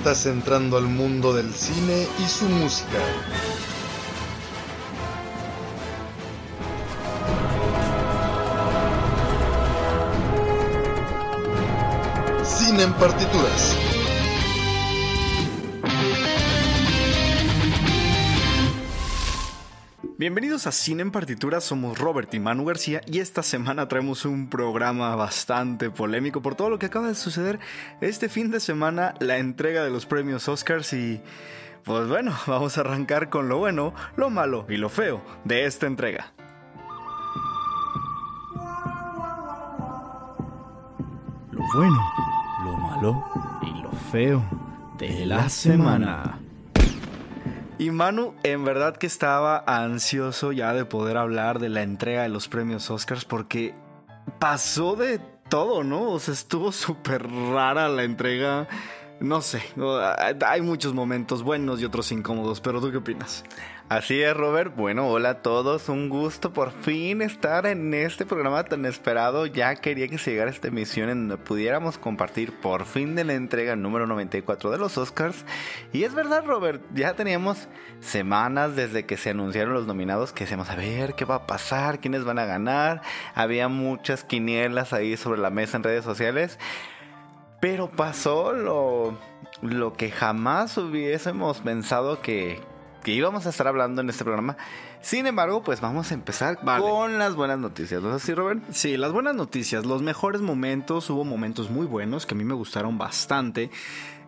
Estás entrando al mundo del cine y su música. Cine en partituras. Bienvenidos a Cine en Partituras, somos Robert y Manu García y esta semana traemos un programa bastante polémico por todo lo que acaba de suceder este fin de semana, la entrega de los premios Oscars y pues bueno, vamos a arrancar con lo bueno, lo malo y lo feo de esta entrega. Lo bueno, lo malo y lo feo de la semana. Y Manu, en verdad que estaba ansioso ya de poder hablar de la entrega de los premios Oscars porque pasó de todo, ¿no? O sea, estuvo súper rara la entrega. No sé, hay muchos momentos buenos y otros incómodos, pero ¿tú qué opinas? Así es, Robert. Bueno, hola a todos. Un gusto por fin estar en este programa tan esperado. Ya quería que se llegara esta emisión en donde pudiéramos compartir por fin de la entrega número 94 de los Oscars. Y es verdad, Robert, ya teníamos semanas desde que se anunciaron los nominados que decíamos a ver qué va a pasar, quiénes van a ganar. Había muchas quinielas ahí sobre la mesa en redes sociales. Pero pasó lo, lo que jamás hubiésemos pensado que, que íbamos a estar hablando en este programa. Sin embargo, pues vamos a empezar Vale. con las buenas noticias. ¿No es así, Robert? Sí, las buenas noticias, los mejores momentos, hubo momentos muy buenos que a mí me gustaron bastante.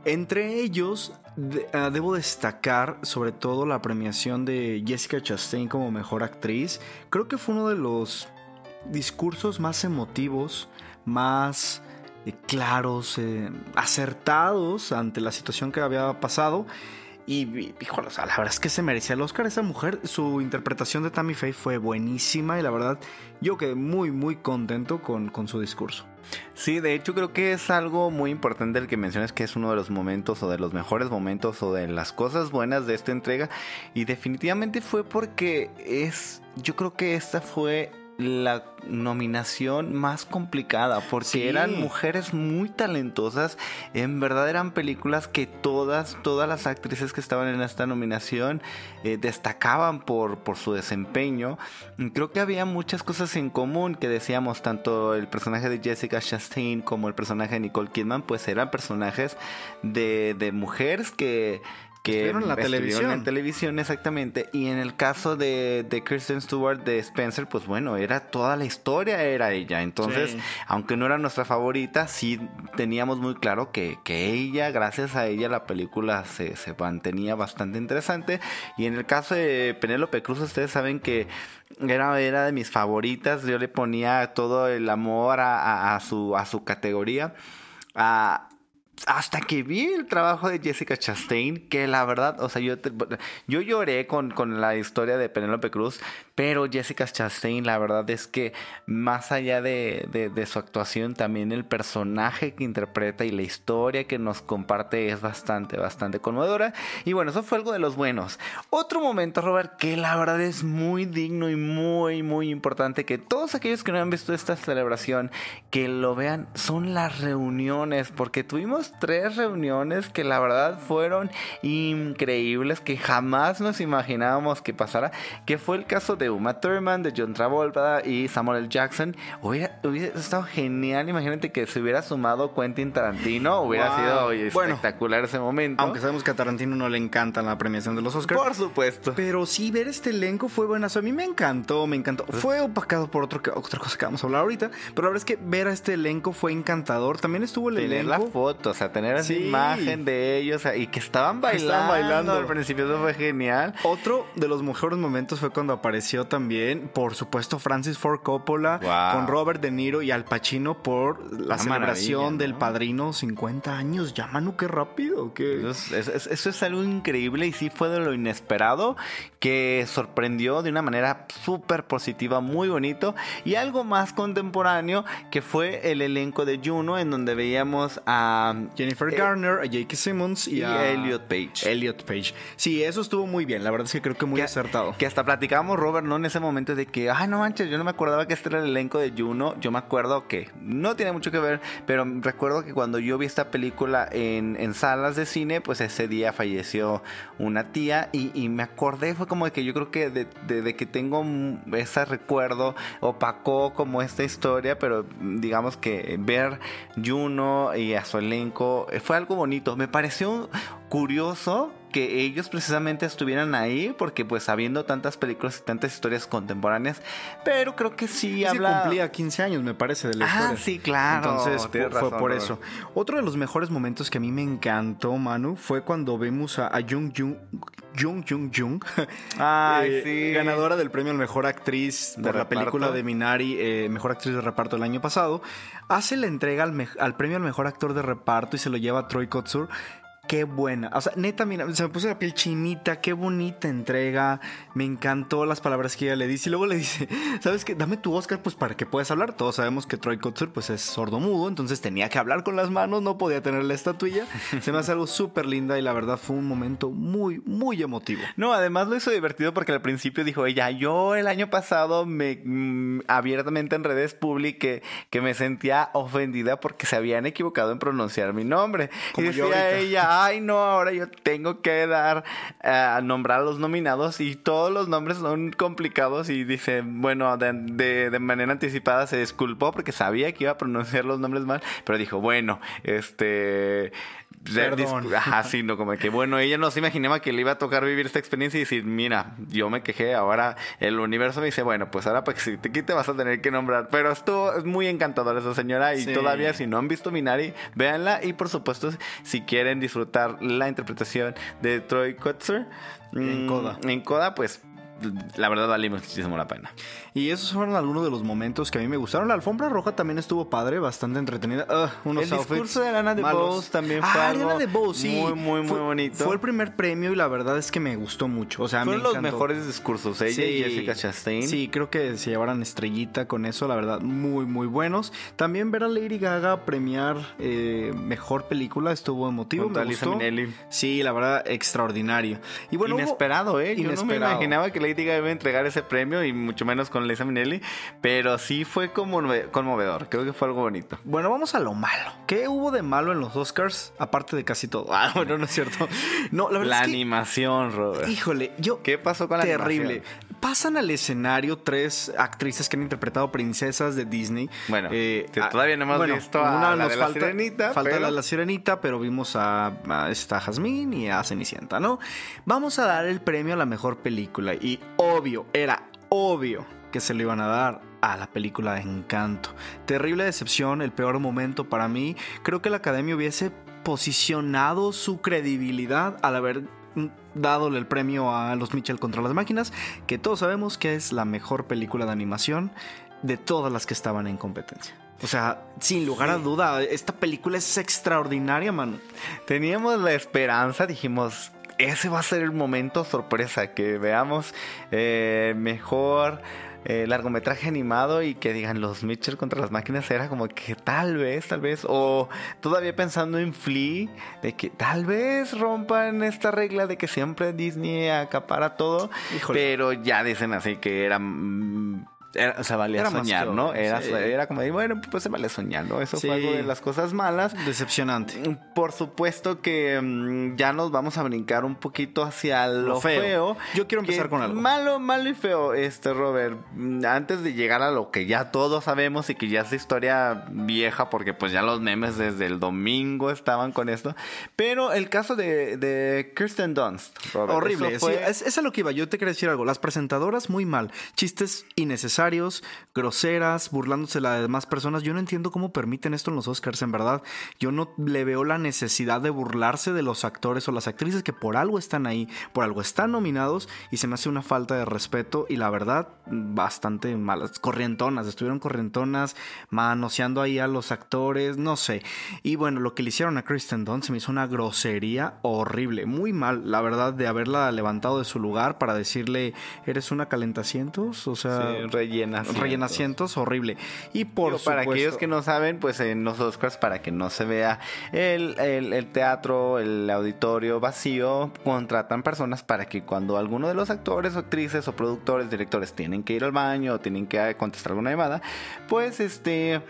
Entre ellos, de- ah, debo destacar sobre todo la premiación de Jessica Chastain como mejor actriz. Creo que fue uno de los discursos más emotivos, más eh, claros, eh, acertados ante la situación que había pasado. Y, híjole, la verdad es que se merecía el Oscar esa mujer. Su interpretación de Tammy Faye fue buenísima y la verdad yo quedé muy, muy contento con, con su discurso. Sí, de hecho creo que es algo muy importante el que mencionas que es uno de los momentos o de los mejores momentos o de las cosas buenas de esta entrega y definitivamente fue porque es, yo creo que esta fue la nominación más complicada porque Sí. eran mujeres muy talentosas, en verdad eran películas que todas, todas las actrices que estaban en esta nominación eh, destacaban por, por su desempeño. Creo que había muchas cosas en común que decíamos, tanto el personaje de Jessica Chastain como el personaje de Nicole Kidman, pues eran personajes de, de mujeres que... Que en la televisión. en televisión, exactamente. Y en el caso de, de Kristen Stewart, de Spencer, pues bueno, era toda la historia, era ella. Entonces, Sí. aunque no era nuestra favorita, sí teníamos muy claro que, que ella, gracias a ella, la película se, se mantenía bastante interesante. Y en el caso de Penélope Cruz, ustedes saben que era, era de mis favoritas. Yo le ponía todo el amor a, a- a su, a su categoría. Ah, hasta que vi el trabajo de Jessica Chastain, que la verdad, o sea, yo, te- yo lloré con, con la historia de Penélope Cruz, pero Jessica Chastain, la verdad es que más allá de, de- de su actuación, también el personaje que interpreta y la historia que nos comparte es bastante, bastante conmovedora. Y bueno, eso fue algo de los buenos. Otro momento, Robert, que la verdad es muy digno y muy, muy importante, que todos aquellos que no han visto esta celebración, que lo vean, son las reuniones, porque tuvimos tres reuniones que la verdad fueron increíbles, que jamás nos imaginábamos que pasara, que fue el caso de Uma Thurman, de John Travolta y Samuel L. Jackson. Hubiera, hubiera estado genial, imagínate que se hubiera sumado Quentin Tarantino, hubiera Wow. sido oye, Bueno, espectacular ese momento. Aunque sabemos que a Tarantino no le encanta la premiación de los Oscars. por supuesto. Pero sí, ver este elenco fue buenazo. A mí me encantó, me encantó. Fue opacado por otro, otra cosa que vamos a hablar ahorita. Pero la verdad es que ver a este elenco fue encantador. También estuvo el Tener la elenco. foto o sea, tener esa Sí. imagen de ellos y que estaban bailando, Estaban bailando. al principio, eso fue genial. Otro de los mejores momentos fue cuando apareció también, por supuesto, Francis Ford Coppola Wow. con Robert De Niro y Al Pacino por la celebración del ¿no? padrino 50 años. Ya, Manu, qué rápido. Qué... Eso es, es- es- eso es algo increíble y sí fue de lo inesperado que sorprendió de una manera súper positiva, muy bonito. Y algo más contemporáneo que fue el elenco de Juno en donde veíamos a Jennifer eh, Garner, a J.K. Simmons y, y a Elliot Page. Elliot Page. Sí, eso estuvo muy bien. La verdad es que creo que muy que, acertado. que hasta platicábamos, Robert, ¿no? En ese momento de que, ay, no manches, yo no me acordaba que este era el elenco de Juno. Yo me acuerdo que no tiene mucho que ver, pero recuerdo que cuando yo vi esta película en, en salas de cine, pues ese día falleció una tía y, y me acordé, fue como de que yo creo que de, de- de que tengo ese recuerdo opacó como esta historia, pero digamos que ver Juno y a su elenco eh, fue algo bonito. Me pareció curioso que ellos precisamente estuvieran ahí porque pues habiendo tantas películas y tantas historias contemporáneas, pero creo que sí habla cumplía 15 años, me parece, de la Ah, historia. sí, claro. Entonces, fue razón, por eso. Otro de los mejores momentos que a mí me encantó, Manu, fue cuando vimos a, a Jung Jung Jung Jung Jung, Ay, eh, sí. ganadora del premio a mejor actriz De por la reparto. película de Minari, eh, mejor actriz de reparto el año pasado, hace la entrega al, al premio al mejor actor de reparto y se lo lleva a Troy Kotsur. Qué buena. O sea, neta, mira, se me puso la piel chinita. Qué bonita entrega. Me encantó las palabras que ella le dice. Y luego le dice, ¿sabes qué? Dame tu Oscar, pues para que puedas hablar. Todos sabemos que Troy Kotsur, pues es sordomudo. Entonces tenía que hablar con las manos. No podía tener la estatuilla. Se me hace algo súper linda. Y la verdad fue un momento muy, muy emotivo. No, además lo hizo divertido porque al principio dijo ella, yo el año pasado me mm, abiertamente en redes públicas que, me sentía ofendida porque se habían equivocado en pronunciar mi nombre. Como y yo decía ahorita. ella, ay no, ahora yo tengo que dar a nombrar a los nominados y todos los nombres son complicados y dice, bueno, de- de manera anticipada se disculpó porque sabía que iba a pronunciar los nombres mal, pero dijo, bueno, este... Perdón. Ajá, sí, no, como que bueno, ella no se imaginaba que le iba a tocar vivir esta experiencia y decir, mira, yo me quejé, ahora el universo me dice, bueno, pues ahora para que si te quite vas a tener que nombrar. Pero estuvo es muy encantadora esa señora y Sí. todavía si no han visto Minari, véanla y por supuesto si quieren disfrutar la interpretación de Troy Kotzer En mm, Coda. En Coda, pues la verdad vale muchísimo la pena. Y esos fueron algunos de los momentos que a mí me gustaron. La alfombra roja también estuvo padre, bastante entretenida. Ah, unos El outfits discurso de Ariana malos. DeBose también fue Ah, sí. muy, muy, muy Fue- bonito. Fue el primer premio y la verdad es que me gustó mucho. O sea, Fueron me los encantó. mejores discursos, ella y Jessica Chastain. Sí, creo que se llevaran estrellita con eso, la verdad, muy, muy buenos. También ver a Lady Gaga premiar eh, mejor película estuvo emotivo. Junto me gustó. Sí, la verdad, extraordinario. Y bueno, hubo- inesperado, ¿eh? Yo no me imaginaba que Lady Gaga iba a entregar ese premio y mucho menos con Lisa Minnelli, pero sí fue como conmovedor. Creo que fue algo bonito. Bueno, vamos a lo malo. ¿Qué hubo de malo en los Oscars? Aparte de casi todo. Ah, bueno, no es cierto. No, la verdad La es que, animación, Robert. Híjole, yo. ¿Qué pasó con la Terrible. animación? Pasan al escenario tres actrices que han interpretado princesas de Disney. Bueno, que ah, todavía no hemos visto a la de la falta, Sirenita, Falta pero- la de la sirenita, pero vimos a, a esta Jasmine y a Cenicienta, ¿no? Vamos a dar el premio a la mejor película. Y obvio, era obvio que se lo iban a dar a la película de Encanto. Terrible decepción, el peor momento para mí. Creo que la academia hubiese posicionado su credibilidad al haber dadole el premio a los Mitchell contra las máquinas, que todos sabemos que es la mejor película de animación de todas las que estaban en competencia. O sea, sin lugar a duda, esta película es extraordinaria, mano. Teníamos la esperanza, dijimos, ese va a ser el momento sorpresa, que veamos eh, mejor eh, largometraje animado y que digan los Mitchell contra las máquinas era como que tal vez, tal vez, o todavía pensando en Flea, de que tal vez rompan esta regla de que siempre Disney acapara todo, Híjole. pero ya dicen así que era... era- o sea, valía Era soñar, que ¿no? Era, sí. era como de, bueno, pues se vale soñar, ¿no? Eso Sí. fue algo de las cosas malas. Decepcionante. Por supuesto que mm, ya nos vamos a brincar un poquito hacia lo, Lo feo. feo. Yo quiero empezar con algo. Malo, malo y feo, este Robert. mm, Antes de llegar a lo que ya todos sabemos y que ya es historia vieja, porque pues ya los memes desde el domingo estaban con esto. Pero el caso de, de Kirsten Dunst, Robert, Horrible. eso sí, fue- es, es a lo que iba. Yo te quería decir algo. Las presentadoras muy mal. Chistes innecesarios, groseras, burlándose de las demás personas. Yo no entiendo cómo permiten esto en los Oscars, en verdad. Yo no le veo la necesidad de burlarse de los actores o las actrices que por algo están ahí, por algo están nominados y se me hace una falta de respeto y la verdad, bastante malas. Corrientonas, estuvieron corrientonas, manoseando ahí a los actores, no sé. Y bueno, lo que le hicieron a Kristen Dunst se me hizo una grosería horrible, muy mal, la verdad, de haberla levantado de su lugar para decirle, eres una calentacientos, o sea, Sí, rellena asientos. rellena asientos, horrible. Y por Digo, para aquellos que no saben, pues en los Oscars, para que no se vea el, el- el teatro, el auditorio vacío, contratan personas para que cuando alguno de los actores, o actrices o productores, directores tienen que ir al baño o tienen que eh, contestar alguna llamada, pues este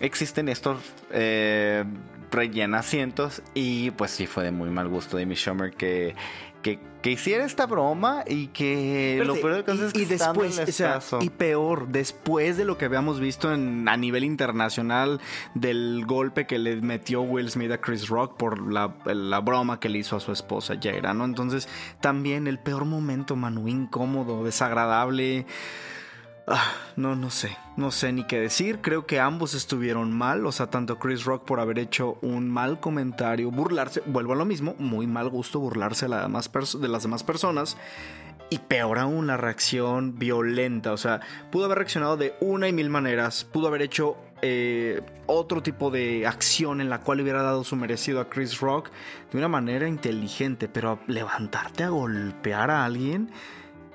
existen estos eh, rellena asientos y pues sí fue de muy mal gusto de Amy Schumer que, que, que hiciera esta broma y que lo Espérate, peor del caso es que y, en después, o sea, y peor, después de lo que habíamos visto en, a nivel internacional del golpe que le metió Will Smith a Chris Rock por la, la broma que le hizo a su esposa Jaira, ¿no? Entonces, también el peor momento, Manu, incómodo, desagradable. Ah, no, no sé, no sé ni qué decir. Creo que ambos estuvieron mal, o sea, tanto Chris Rock por haber hecho un mal comentario, burlarse, vuelvo a lo mismo, muy mal gusto burlarse de, las demás personas. Y peor aún, la reacción violenta. O sea, pudo haber reaccionado de una y mil maneras. Pudo haber hecho eh, otro tipo de acción en la cual hubiera dado su merecido a Chris Rock de una manera inteligente. Pero levantarte a golpear a alguien.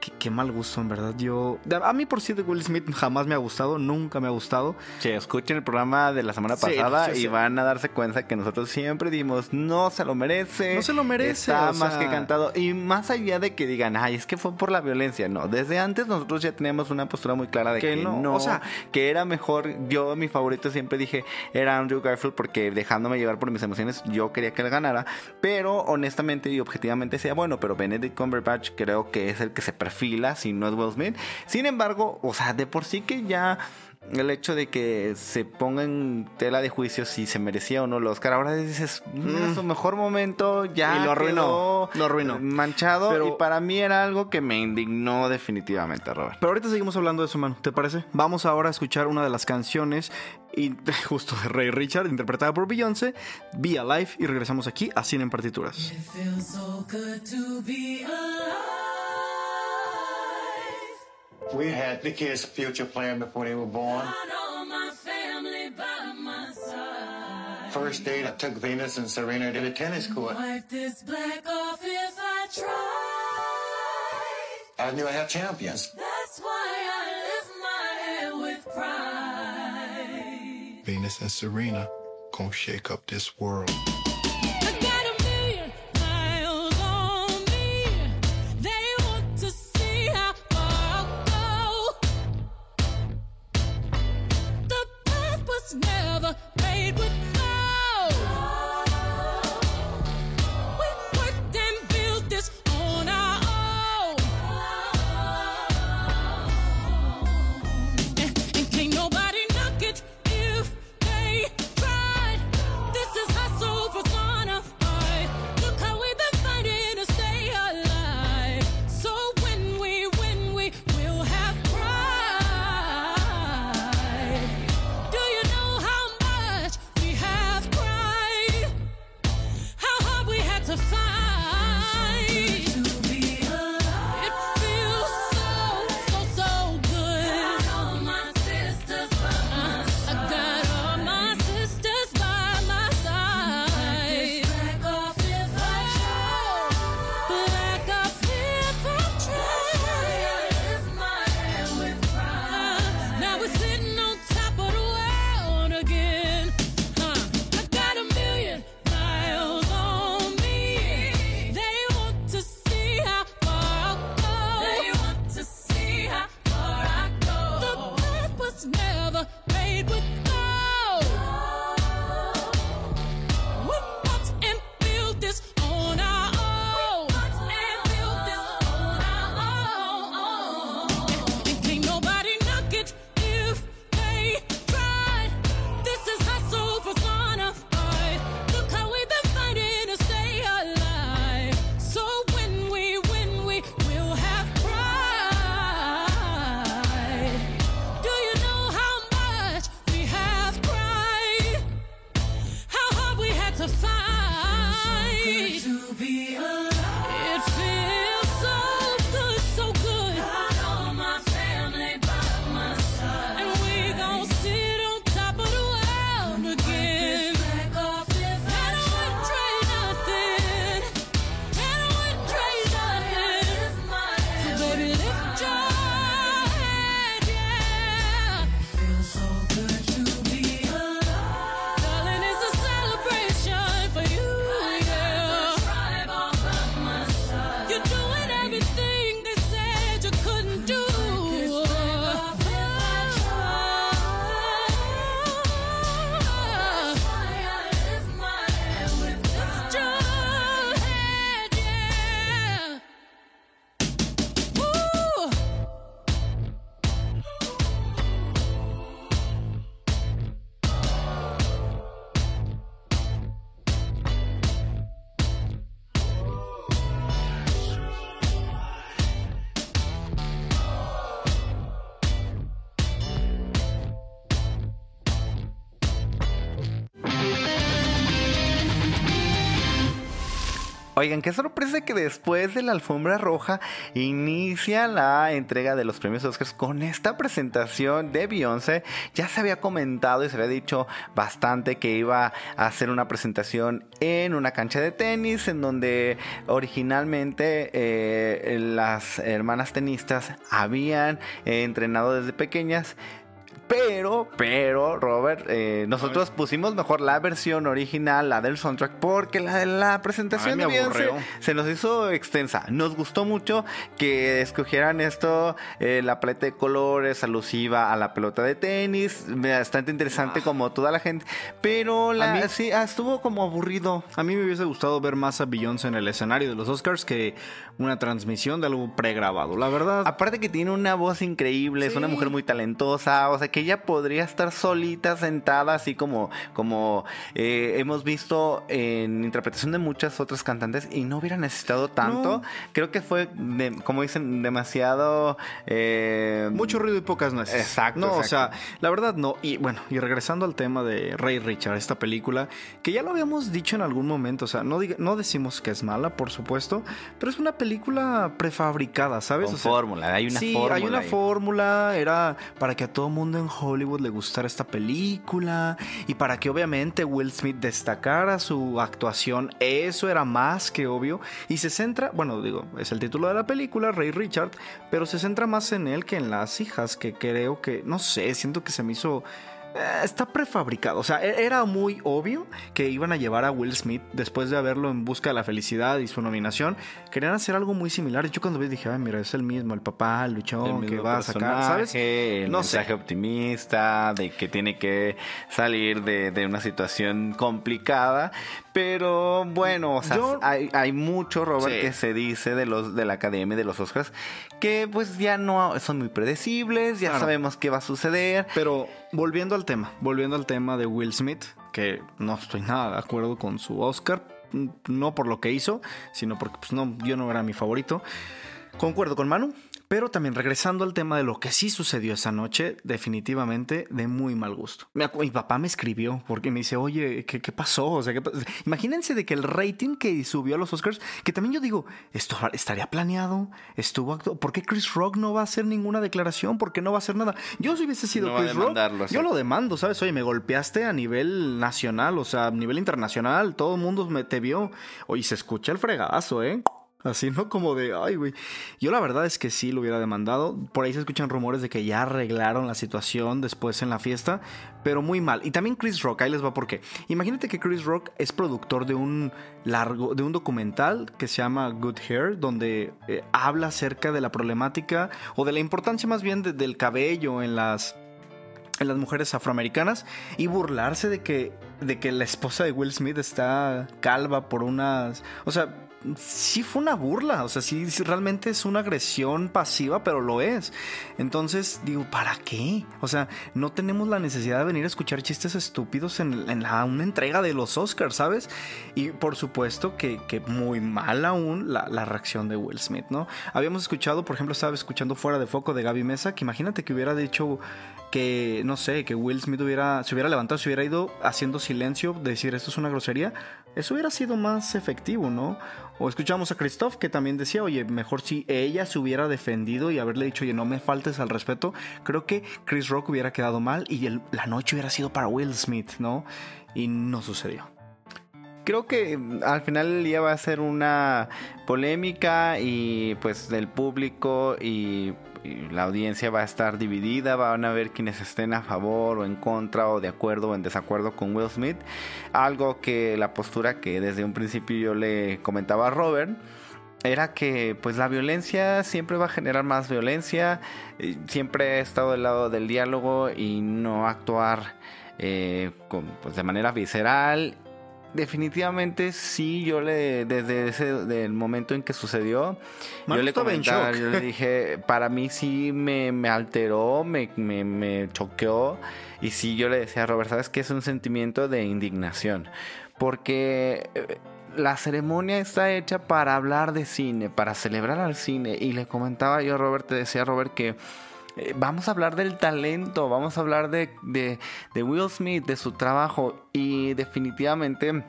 Qué, qué mal gusto, en verdad. Yo. A mí, por sí, de Will Smith jamás me ha gustado. Nunca me ha gustado. Sí, escuchen el programa de la semana Sí, pasada sí, y van a darse cuenta que nosotros siempre dimos, no se lo merece. No se lo merece, Está o más sea- que cantado. Y más allá de que digan, ay, es que fue por la violencia. No, desde antes nosotros ya teníamos una postura muy clara de Que que, no, no, o sea- que era mejor. Yo, mi favorito siempre dije, era Andrew Garfield porque dejándome llevar por mis emociones, yo quería que él ganara. Pero honestamente y objetivamente decía, bueno, pero Benedict Cumberbatch creo que es el que se perfila, si no es Will Smith. Sin embargo, o sea, de por sí que ya el hecho de que se ponga en tela de juicio si se merecía o no el Oscar, ahora dices, "Mm, es su mejor momento, ya Y lo arruinó, lo arruinó. manchado Pero- y para mí era algo que me indignó definitivamente, Robert. Pero ahorita seguimos hablando de eso, mano. ¿Te parece? Vamos ahora a escuchar una de las canciones y, justo de Ray Richard, interpretada por Beyoncé, Be Alive, y regresamos aquí a Cine en Partituras. feels so good to be alive. We had the kids' future plan before they were born. Got all my family by my side. First date, I took Venus and Serena to the tennis court. Wipe this black off if I try. I knew I had champions. That's why I lift my head with pride. Venus and Serena gonna shake up this world. Oigan, qué sorpresa que después de la alfombra roja inicia la entrega de los premios Oscars con esta presentación de Beyoncé. Ya se había comentado y se había dicho bastante que iba a hacer una presentación en una cancha de tenis en donde originalmente eh, las hermanas tenistas habían entrenado desde pequeñas. Pero, pero, Robert, eh, nosotros pusimos mejor la versión original, la del soundtrack, porque la de la presentación Ay, de aburrió. se nos hizo extensa. Nos gustó mucho que escogieran esto, eh, la paleta de colores alusiva a la pelota de tenis, bastante interesante como toda la gente, pero la, mí- sí, ah, estuvo como aburrido. A mí me hubiese gustado ver más a Beyoncé en el escenario de los Oscars que una transmisión de algo pregrabado. La verdad, Aparte que tiene una voz increíble, es una mujer muy talentosa, o sea que ella podría estar solita, sentada, así como, como eh, hemos visto en interpretación de muchas otras cantantes y no hubiera necesitado tanto. No. Creo que fue, de- como dicen, demasiado... eh, mucho ruido y pocas nueces. Exacto, No, o exacto. sea, la verdad no. Y bueno, y regresando al tema de Ray Richard, esta película, que ya lo habíamos dicho en algún momento, o sea, no, diga- no decimos que es mala, por supuesto, pero es una película prefabricada, ¿sabes? Con O sea, fórmula, hay una sí, fórmula hay una ahí. fórmula, era para que a todo mundo Hollywood le gustara esta película y para que obviamente Will Smith destacara su actuación, eso era más que obvio. Y se centra, bueno, digo, es el título de la película, Ray Richard, pero se centra más en él que en las hijas, que creo que, no sé, siento que se me hizo... eh, Está prefabricado, o sea, e- era muy obvio que iban a llevar a Will Smith después de haberlo en busca de la felicidad y su nominación. Querían hacer algo muy similar. Yo cuando vi dije, ay, mira, es el mismo, el papá, el el luchón que mismo va a sacar, ¿sabes? El No mensaje sé. optimista, de que tiene que salir de, de una situación complicada. Pero bueno, o sea, Yo- hay, hay mucho, Robert, Sí. que se dice de los de la academia de los Oscars, que pues ya no son muy predecibles, ya Claro. sabemos qué va a suceder. Pero volviendo al tema, volviendo al tema de Will Smith, que no estoy nada de acuerdo con su Oscar, n- no por lo que hizo, sino porque pues no, yo no era mi favorito. Concuerdo con Manu, pero también regresando al tema de lo que sí sucedió esa noche, definitivamente de muy mal gusto. Mi papá me escribió porque me dice, oye, ¿qué, qué pasó? O sea, ¿qué pa-?" imagínense de que el rating que subió a los Oscars, que también yo digo, esto estaría planeado, estuvo actu- ¿por qué Chris Rock no va a hacer ninguna declaración? ¿Por qué no va a hacer nada? Yo si hubiese sido No Chris Rock, yo lo demando, ¿sabes? Oye, me golpeaste a nivel nacional, o sea, a nivel internacional, todo el mundo me te vio. Oye, se escucha el fregadazo, ¿eh? Así, ¿no? Como de, ay, güey. Yo la verdad es que sí lo hubiera demandado. Por ahí se escuchan rumores de que ya arreglaron la situación después en la fiesta, pero muy mal. Y también Chris Rock, ahí les va por qué. Imagínate que Chris Rock es productor de un largo, de un documental que se llama Good Hair, donde eh, habla acerca de la problemática o de la importancia más bien de- del cabello en las en las mujeres afroamericanas y burlarse de que de que la esposa de Will Smith está calva por unas, o sea, sí fue una burla, o sea, sí, realmente es una agresión pasiva, pero lo es. Entonces, digo, ¿para qué? O sea, no tenemos la necesidad de venir a escuchar chistes estúpidos en, la- una entrega de los Oscars, ¿sabes? Y por supuesto que, muy mal aún la, la reacción de Will Smith, ¿no? Habíamos escuchado, por ejemplo, estaba escuchando fuera de foco de Gaby Mesa, que imagínate que hubiera dicho que, no sé, que Will Smith hubiera, se hubiera levantado, se hubiera ido haciendo silencio, decir esto es una grosería, eso hubiera sido más efectivo, ¿no? O escuchamos a Christoph que también decía, oye, mejor si ella se hubiera defendido y haberle dicho, oye, no me faltes al respeto, creo que Chris Rock hubiera quedado mal y la noche hubiera sido para Will Smith, ¿no? Y no sucedió. Creo que mm, al final del día va a ser una polémica y pues del público y la audiencia va a estar dividida, van a ver quienes estén a favor o en contra o de acuerdo o en desacuerdo con Will Smith. Algo que la postura que desde un principio yo le comentaba a Robert era que pues la violencia siempre va a generar más violencia, eh, siempre he estado del lado del diálogo y no actuar eh, con, pues, de manera visceral definitivamente sí, yo le, desde ese del momento en que sucedió, yo le comentaba, yo le dije, para mí sí me, me alteró, me, me, me choqueó, y sí yo le decía a Robert, ¿sabes qué? Es un sentimiento de indignación, porque... eh, La ceremonia está hecha para hablar de cine, para celebrar al cine. Y le comentaba yo a Robert, te decía Robert que eh, vamos a hablar del talento, vamos a hablar de, de, de Will Smith, de su trabajo y definitivamente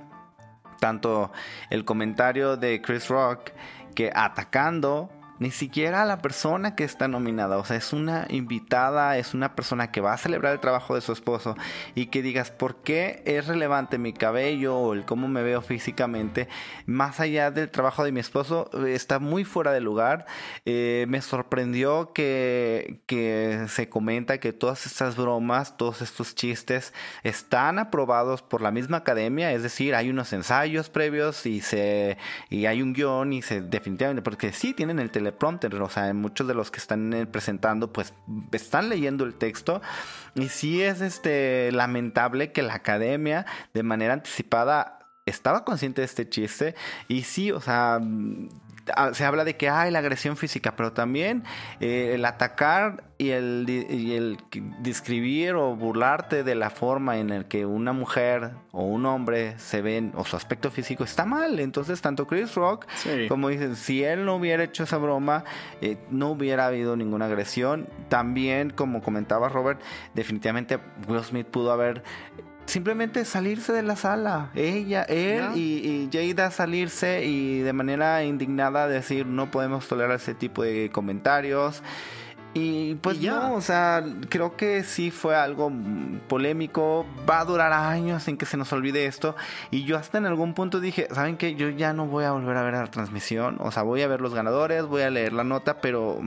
tanto el comentario de Chris Rock que atacando ni siquiera a la persona que está nominada, o sea, es una invitada, es una persona que va a celebrar el trabajo de su esposo y que digas, ¿por qué es relevante mi cabello o el cómo me veo físicamente? Más allá del trabajo de mi esposo, eh, está muy fuera de lugar. Eh, me sorprendió que, que se comenta que todas estas bromas, todos estos chistes están aprobados por la misma academia, es decir, hay unos ensayos previos y, se, y hay un guion y se definitivamente, porque sí tienen el teleprompter, o sea, muchos de los que están eh, presentando pues están leyendo el texto. Y sí es este lamentable que la academia de manera anticipada estaba consciente de este chiste. Y sí, o sea, se habla de que hay la agresión física, pero también eh, el atacar y el, y el describir o burlarte de la forma en la que una mujer o un hombre se ven o su aspecto físico está mal. Entonces, tanto Chris Rock Sí. como dicen, si él no hubiera hecho esa broma, eh, no hubiera habido ninguna agresión. También, como comentaba Robert, definitivamente Will Smith pudo haber simplemente salirse de la sala. Ella, él y, y Jada salirse y de manera indignada decir no podemos tolerar ese tipo de comentarios. Y pues Y ya. no, o sea, creo que sí fue algo mm, polémico. Va a durar años en que se nos olvide esto. Y yo hasta en algún punto dije, ¿saben qué? Yo ya no voy a volver a ver la transmisión. O sea, voy a ver los ganadores, voy a leer la nota, pero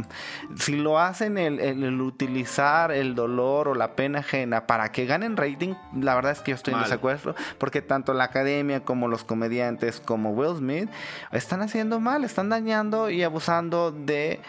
si lo hacen el, el- el utilizar el dolor o la pena ajena para que ganen rating, la verdad es que yo estoy en Mal. desacuerdo. Porque tanto la academia como los comediantes como Will Smith están haciendo mal, están dañando y abusando de eh,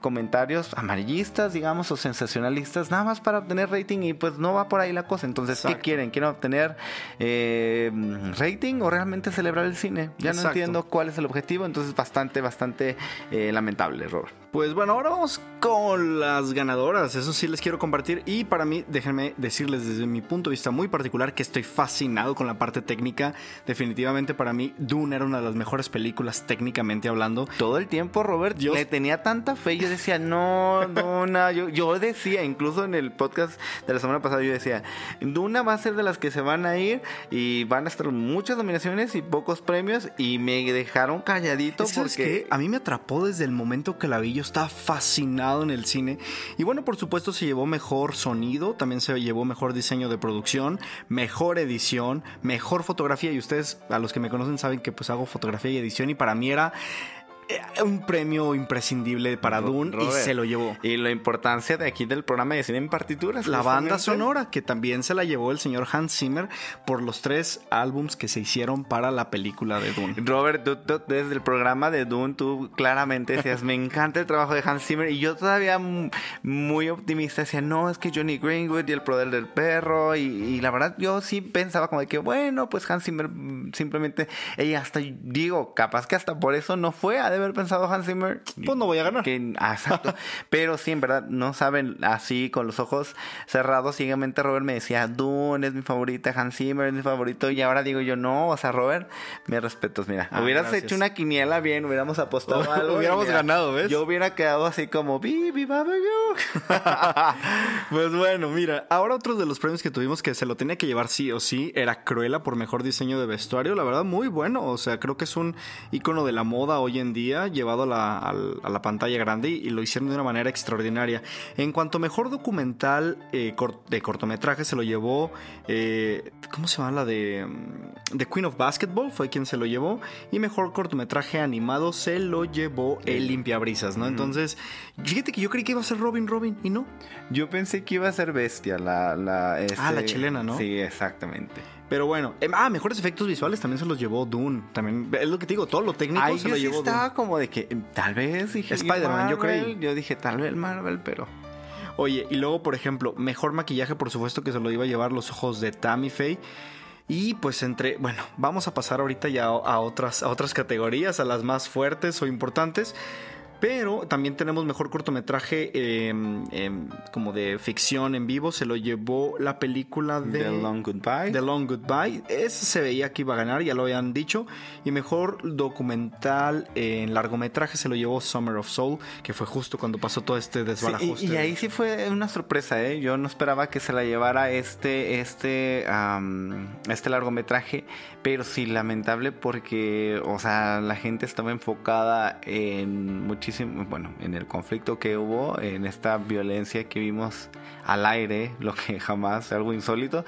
comentarios amarillistas, digamos, o sensacionalistas, nada más para obtener rating y pues no va por ahí la cosa. Entonces, ¿qué Exacto. quieren? ¿Quieren obtener eh, rating o realmente celebrar el cine? Ya no entiendo cuál es el objetivo, entonces bastante, bastante eh, lamentable, Robert. Pues bueno, ahora vamos con las ganadoras. Eso sí les quiero compartir. Y para mí, déjenme decirles desde mi punto de vista muy particular que estoy fascinado con la parte técnica. Definitivamente para mí, Dune era una de las mejores películas técnicamente hablando. Todo el tiempo, Robert, Yo- me tenía tanta fe. Yo decía, no, Duna. Yo, yo decía, incluso en el podcast de la semana pasada, yo decía, Duna va a ser de las que se van a ir y van a estar muchas nominaciones y pocos premios. Y me dejaron calladito Es que, ¿sabes porque. A mí me atrapó desde el momento que la vi. Yo estaba fascinado en el cine. Y bueno, por supuesto, se llevó mejor sonido. También se llevó mejor diseño de producción, mejor edición, mejor fotografía. Y ustedes, a los que me conocen, saben que pues hago fotografía y edición. Y para mí era un premio imprescindible para Dune. Y se lo llevó. Y la importancia de aquí del programa de cine en partituras. La banda sonora, que también se la llevó el señor Hans Zimmer por los tres álbums que se hicieron para la película de Dune. Robert, tú, tú, desde el programa de Dune, tú claramente decías, me encanta el trabajo de Hans Zimmer. Y yo todavía muy optimista decía, no, es que Johnny Greenwood y el poder del perro. Y, y la verdad, yo sí pensaba como de que, bueno, pues Hans Zimmer mm, simplemente, y hasta digo, capaz que hasta por eso no fue, de haber pensado Hans Zimmer. Pues no voy a ganar. Que, ah, exacto. Pero sí, en verdad, no saben, así con los ojos cerrados, ciegamente Robert me decía, Dune es mi favorita, Hans Zimmer es mi favorito. Y ahora digo yo, no, o sea, Robert, me respetos, mira. Ah, hubieras gracias. hecho una quiniela bien, hubiéramos apostado algo. Hubiéramos mira, ganado, ¿ves? Yo hubiera quedado así como, Bibi, Pues bueno, mira, ahora otro de los premios que tuvimos que se lo tenía que llevar sí o sí era Cruella por mejor diseño de vestuario. La verdad, muy bueno. O sea, creo que es un icono de la moda hoy en día llevado a la, al- a la pantalla grande y, lo hicieron de una manera extraordinaria. En cuanto a mejor documental eh, de cortometraje, se lo llevó. eh, ¿Cómo se llama la de. mm, The Queen of Basketball? Fue quien se lo llevó. Y mejor cortometraje animado se lo llevó El Limpiabrisas, ¿no? Entonces, fíjate que yo creí que iba a ser Robin Robin y no. Yo pensé que iba a ser bestia la... la Ah, la este- chilena, ¿no? Sí, exactamente. Pero bueno, em, ah, mejores efectos visuales también se los llevó Dune. También, es lo que te digo, todo lo técnico se yo lo sí llevó Dune. estaba como de que eh, tal vez dije Spider-Man, yo creí. Yo dije tal vez Marvel, pero Oye, y luego, por ejemplo, mejor maquillaje, por supuesto que se lo iba a llevar los ojos de Tammy Faye. Y pues entre, bueno, vamos a pasar ahorita ya a otras, a otras categorías, a las más fuertes o importantes. Pero también tenemos mejor cortometraje eh, em, como de ficción en vivo. Se lo llevó la película de The Long Goodbye. The Long Goodbye. Ese se veía que iba a ganar, ya lo habían dicho. Y mejor documental en largometraje se lo llevó Summer of Soul, que fue justo cuando pasó todo este Sí, desbarajuste. y, y ahí sí fue una sorpresa, ¿eh? Yo no esperaba que se la llevara este, este, este largometraje, pero sí lamentable porque, o sea, la gente estaba enfocada en muchísimo, bueno, en el conflicto que hubo, en esta violencia que vimos al aire, lo que jamás, algo insólito.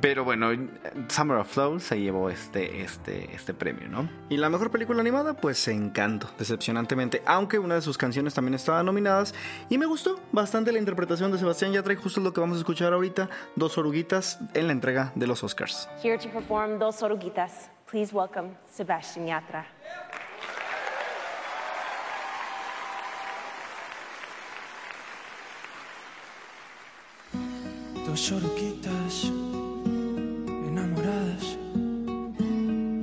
Pero bueno, Summer of Soul se llevó este, este, este premio, ¿no? Y la mejor película animada, pues Encanto, decepcionantemente. Aunque una de sus canciones también estaba nominadas. Y me gustó bastante la interpretación de Sebastián Yatra. Y justo lo que vamos a escuchar ahorita: Dos oruguitas en la entrega de los Oscars. Here to perform Dos Oruguitas, please welcome Sebastian Yatra. Dos oruguitas enamoradas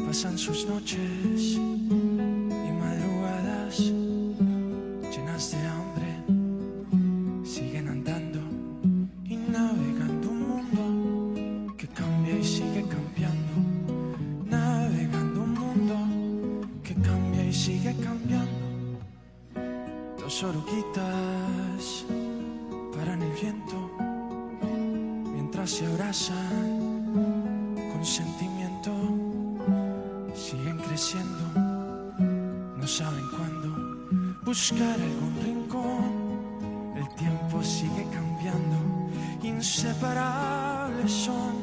pasan sus noches y madrugadas llenas de hambre. Siguen andando y navegando un mundo que cambia y sigue cambiando. Navegando un mundo que cambia y sigue cambiando. Dos oruguitas paran el viento se abrazan con sentimiento, siguen creciendo, no saben cuándo buscar algún rincón. El tiempo sigue cambiando, inseparables son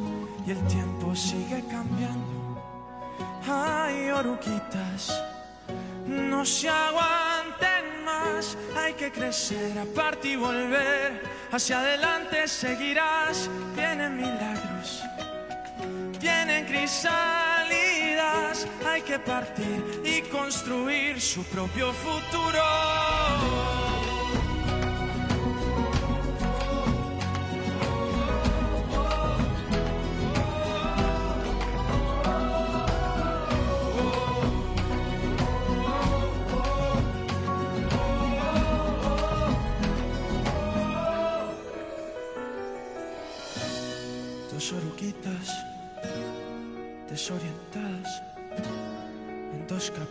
y el tiempo sigue cambiando. Ay, oruguitas, no se aguanten hay que crecer, aparte y volver. Hacia adelante seguirás, vienen milagros, vienen crisalidas, hay que partir y construir su propio futuro.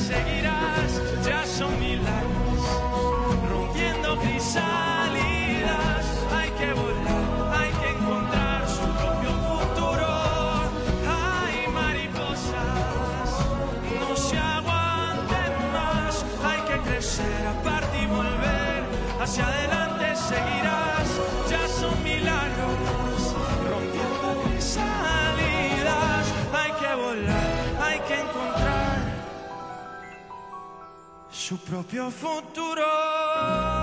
adelante su propio futuro.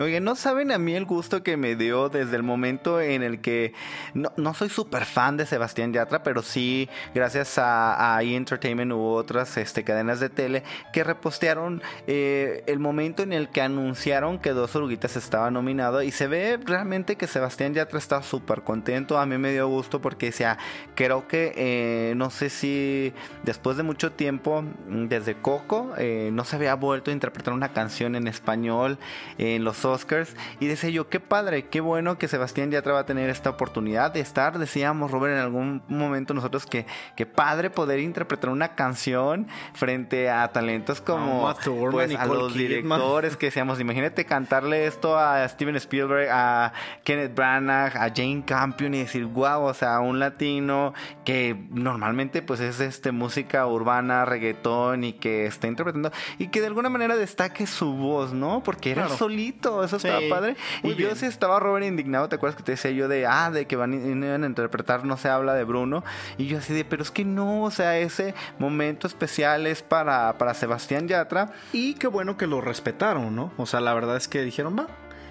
Oye, no saben a mí el gusto que me dio desde el momento en el que no, no soy súper fan de Sebastián Yatra, pero sí, gracias a, a E! Entertainment u otras este, cadenas de tele que repostearon eh, el momento en el que anunciaron que Dos Oruguitas estaba nominado y se ve realmente que Sebastián Yatra está súper contento. A mí me dio gusto porque decía, creo que eh, no sé si después de mucho tiempo, desde Coco, eh, no se había vuelto a interpretar una canción en español en los Oscars y decía yo, qué padre, qué bueno que Sebastián Yatra va a tener esta oportunidad de estar, decíamos Robert en algún momento nosotros que, que padre poder interpretar una canción frente a talentos como Thurman, pues, a los Kidman. directores que decíamos, imagínate cantarle esto a Steven Spielberg, a Kenneth Branagh, a Jane Campion y decir, wow, o sea, un latino que normalmente pues es este música urbana, reggaetón y que está interpretando y que de alguna manera destaque su voz, ¿no? Porque era Claro. solito, eso estaba Sí, padre. Y yo sí estaba Robert indignado, ¿te acuerdas que te decía yo de, ah, de que van iban a interpretar, no se habla de Bruno? Y yo así de, pero es que no, o sea, ese momento especial es para, para Sebastián Yatra. Y qué bueno que lo respetaron, ¿no? O sea, la verdad es que dijeron, va.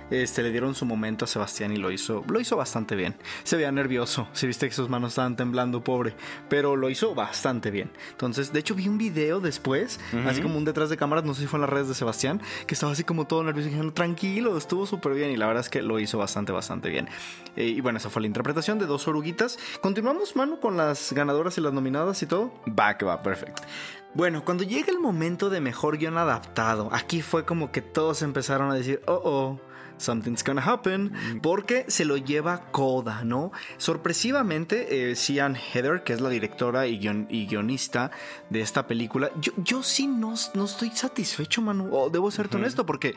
Este, le dieron su momento a Sebastián y lo hizo, lo hizo bastante bien. Se veía nervioso, si viste que sus manos estaban temblando, pobre, pero lo hizo bastante bien. Entonces, de hecho, vi un video después, así como un detrás de cámaras, no sé si fue en las redes de Sebastián, que estaba así como todo nervioso dijeron, tranquilo, estuvo súper bien y la verdad es que lo hizo bastante, bastante bien. Eh, y bueno, esa fue la interpretación de dos oruguitas. Continuamos, mano, con las ganadoras y las nominadas y todo. Va, que va, perfecto. Bueno, cuando llega el momento de mejor guion adaptado, aquí fue como que todos empezaron a decir, oh, oh. Something's gonna happen, porque se lo lleva Coda, ¿no? Sorpresivamente, eh, Sian Heather, que es la directora y, guion- y guionista de esta película, yo, yo sí no, no estoy satisfecho, Manu, o debo serte honesto, porque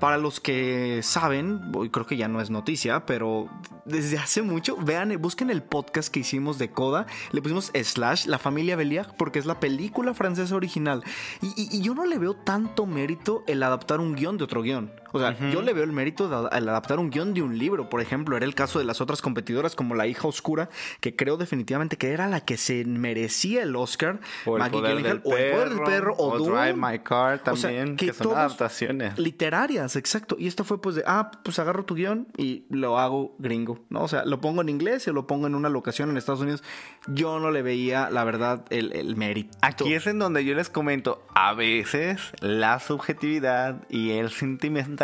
para los que saben, y creo que ya no es noticia, pero desde hace mucho, vean, eh, busquen el podcast que hicimos de Coda, le pusimos slash la familia Beliard porque es la película francesa original. Y, y- y yo no le veo tanto mérito el adaptar un guion de otro guion. O sea, yo le veo el mérito de al adaptar un guion de un libro. Por ejemplo, era el caso de las otras competidoras como La hija oscura, que creo definitivamente que era la que se merecía el Oscar. O el, Maggie poder Gyllenhaal, del o El Poder del Perro, o, o. Drive My Car O sea, también, que que, son todos- adaptaciones. Literarias, exacto. Y esto fue pues de, ah, pues agarro tu guion y lo hago gringo, ¿no? O sea, lo pongo en inglés y lo pongo en una locación en Estados Unidos. Yo no le veía, la verdad, el, el mérito. Aquí es en donde yo les comento, a veces la subjetividad y el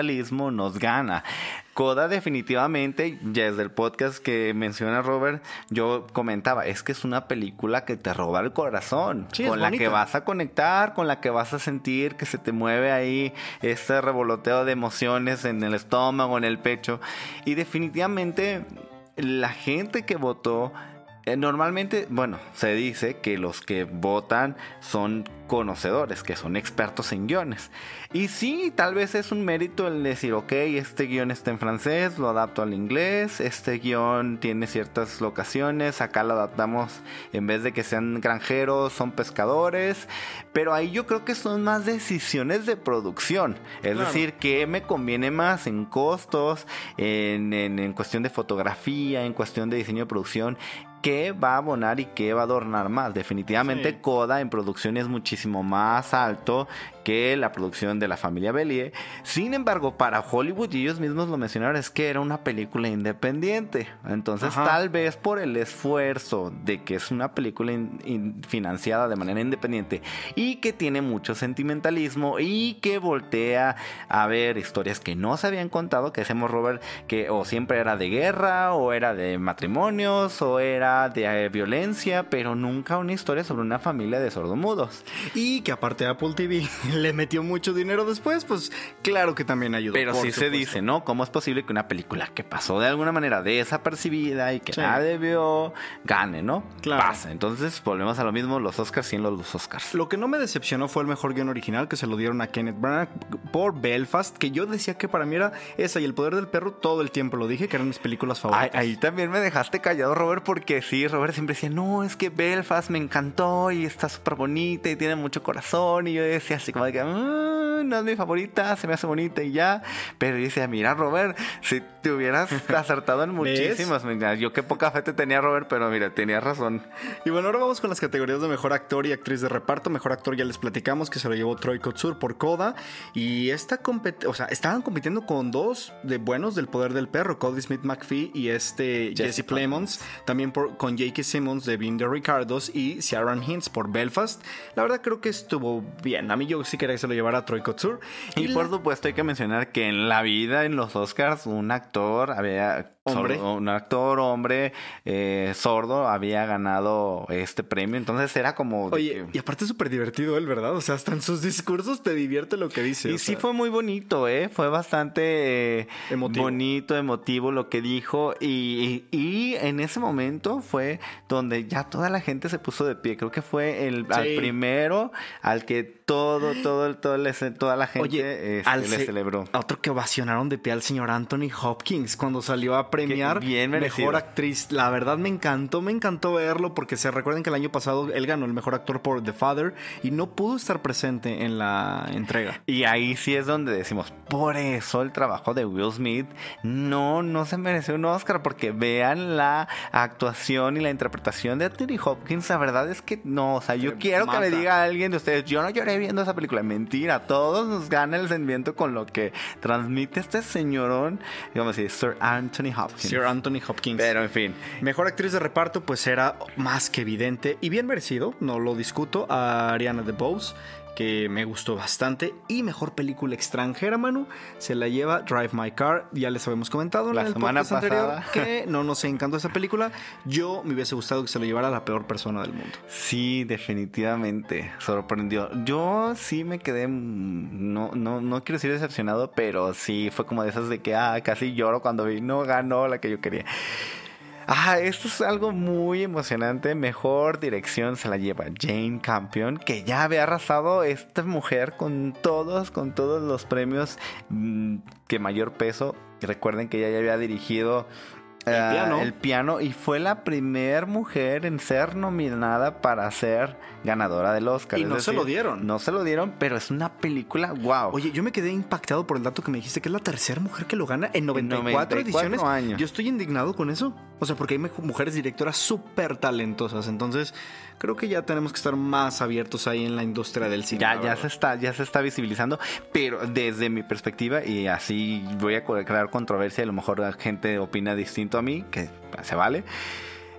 nos gana. Coda definitivamente, ya desde el podcast que menciona Robert, yo comentaba, es que es una película que te roba el corazón, Sí, con la que vas a conectar, con la que vas a sentir que se te mueve ahí este revoloteo de emociones en el estómago, en el pecho. Y definitivamente la gente que votó Normalmente, bueno, se dice que los que votan son conocedores, que son expertos en guiones. Y sí, tal vez es un mérito el decir, ok, este guion está en francés, lo adapto al inglés, este guion tiene ciertas locaciones, acá lo adaptamos en vez de que sean granjeros, son pescadores, pero ahí yo creo que son más decisiones de producción. Es Claro. decir, que me conviene más en costos, en, en- en cuestión de fotografía, en cuestión de diseño de producción, qué va a abonar y qué va a adornar más. Definitivamente Sí. Coda en producción es muchísimo más alto que la producción de la familia Bellier. Sin embargo, para Hollywood, y ellos mismos lo mencionaron, es que era una película independiente. Entonces, Ajá. tal vez por el esfuerzo de que es una película in- in- financiada de manera independiente y que tiene mucho sentimentalismo y que voltea a ver historias que no se habían contado, que decimos Robert, que o siempre era de guerra, o era de matrimonios, o era de eh, violencia, pero nunca una historia sobre una familia de sordomudos. Y que aparte Apple TV le metió mucho dinero después, pues claro que también ayudó. Pero sí se dice, ¿no? ¿Cómo es posible que una película que pasó de alguna manera desapercibida y que Sí. nadie vio, gane, ¿no? Claro. Pasa. Entonces volvemos a lo mismo, los Oscars siendo los Oscars. Lo que no me decepcionó fue el mejor guion original que se lo dieron a Kenneth Branagh por Belfast, que yo decía que para mí era esa y El Poder del Perro todo el tiempo lo dije, que eran mis películas Ay, favoritas. ahí también me dejaste callado, Robert, porque sí, Robert siempre decía, no, es que Belfast me encantó y está súper bonita y tiene mucho corazón. Y yo decía así como de que, "Mm, no es mi favorita, se me hace bonita y ya. Pero decía, mira, Robert, si te hubieras acertado en muchísimas. Mira, yo qué poca fe te tenía, Robert, pero mira, tenías razón. Y bueno, ahora vamos con las categorías de mejor actor y actriz de reparto. Mejor actor ya les platicamos que se lo llevó Troy Kotsur por Coda. Y esta o sea, estaban compitiendo con dos de buenos del poder del perro, Cody Smith McPhee y este Jesse, Jesse Plemons. También por, con J.K. Simmons de Being the Ricardos y Sharon Hintz por Belfast. La verdad creo que estuvo bien. A mí yo sí quería que se lo llevara Troy Kotsur. Y, la- por supuesto hay que mencionar que en la vida, en los Oscars, un actor había Hombre. sordo- un actor hombre eh, sordo había ganado este premio. Entonces era como. Oye, que- y aparte es súper divertido él, ¿verdad? O sea, hasta en sus discursos te divierte lo que dice. Y sí sea. fue muy bonito, ¿eh? Fue bastante eh, Emotivo. bonito, emotivo lo que dijo. Y, y- y en ese momento fue donde ya toda la gente se puso de pie. Creo que fue el al primero al que todo, todo, todo toda la gente Oye, este, al le ce- celebró. a Otro que ovacionaron de pie al señor Anthony Hopkins cuando salió a premiar bien mejor actriz. La verdad me encantó, me encantó verlo porque se recuerden que el año pasado él ganó el mejor actor por The Father y no pudo estar presente en la entrega. Y ahí sí es donde decimos, por eso el trabajo de Will Smith no, no se mereció un Oscar, porque vean la actuación y la interpretación de Anthony Hopkins, la verdad es que no, o sea, yo Se quiero que me diga alguien de ustedes, yo no lloré viendo esa película, mentira, todos nos gana el sentimiento con lo que transmite este señorón, digamos así, Sir Anthony Hopkins. Sir Anthony Hopkins. Pero en fin, Mejor actriz de reparto, pues era más que evidente y bien merecido, no lo discuto, a Ariana DeBose, que me gustó bastante. Y mejor película extranjera, Manu, se la lleva Drive My Car. Ya les habíamos comentado La en el semana podcast anterior pasada. que no nos encantó esa película. Yo me hubiese gustado que se lo llevara la peor persona del mundo. Sí, definitivamente. Sorprendió. Yo sí me quedé. No, no, no quiero decir decepcionado, pero sí fue como de esas de que ah, casi lloro cuando vi. No ganó la que yo quería. Ah, esto es algo muy emocionante. Mejor dirección se la lleva Jane Campion, que ya había arrasado esta mujer con todos, con todos los premios mm, que mayor peso. Recuerden que ella ya había dirigido El ah, piano. el piano y fue la primer mujer en ser nominada para ser ganadora del Oscar. Y Es no se lo dieron. No se lo dieron, pero es una película wow. Oye, yo me quedé impactado por el dato que me dijiste que es la tercera mujer que lo gana en 94, 94 ediciones. años. Yo estoy indignado con eso. O sea, porque hay mujeres directoras súper talentosas. Entonces, creo que ya tenemos que estar más abiertos ahí en la industria del cine. Ya, ya se está, ya se está visibilizando, pero desde mi perspectiva, y así voy a crear controversia, a lo mejor la gente opina distinto a mí, que se vale.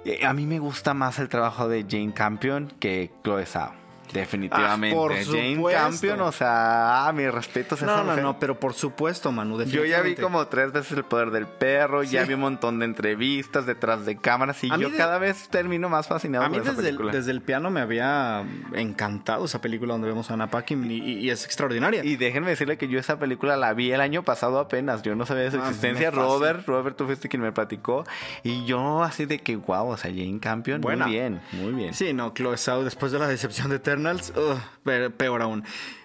Eh, A mí me gusta más el trabajo de Jane Campion que Chloe Zhao. Definitivamente. Ah, por Jane supuesto. Campion, o sea, ah, mis respetos a No, esa no, mujer. no, pero por supuesto, Manu. Yo ya vi como tres veces el poder del perro, ya Sí. vi un montón de entrevistas detrás de cámaras y A yo de- cada vez termino más fascinado A mí por esa desde el, película. desde el piano me había encantado esa película donde vemos a Anna Paquin y, y- y es extraordinaria. Y déjenme decirle que yo esa película la vi el año pasado apenas. Yo no sabía de su Ah, existencia. Robert, Robert, tú fuiste quien me platicó. Y yo así de que, wow, o sea, Jane Campion, Buena. muy bien, muy bien. Sí, no, Chloe Zhao después de la decepción de Pe- peor aún.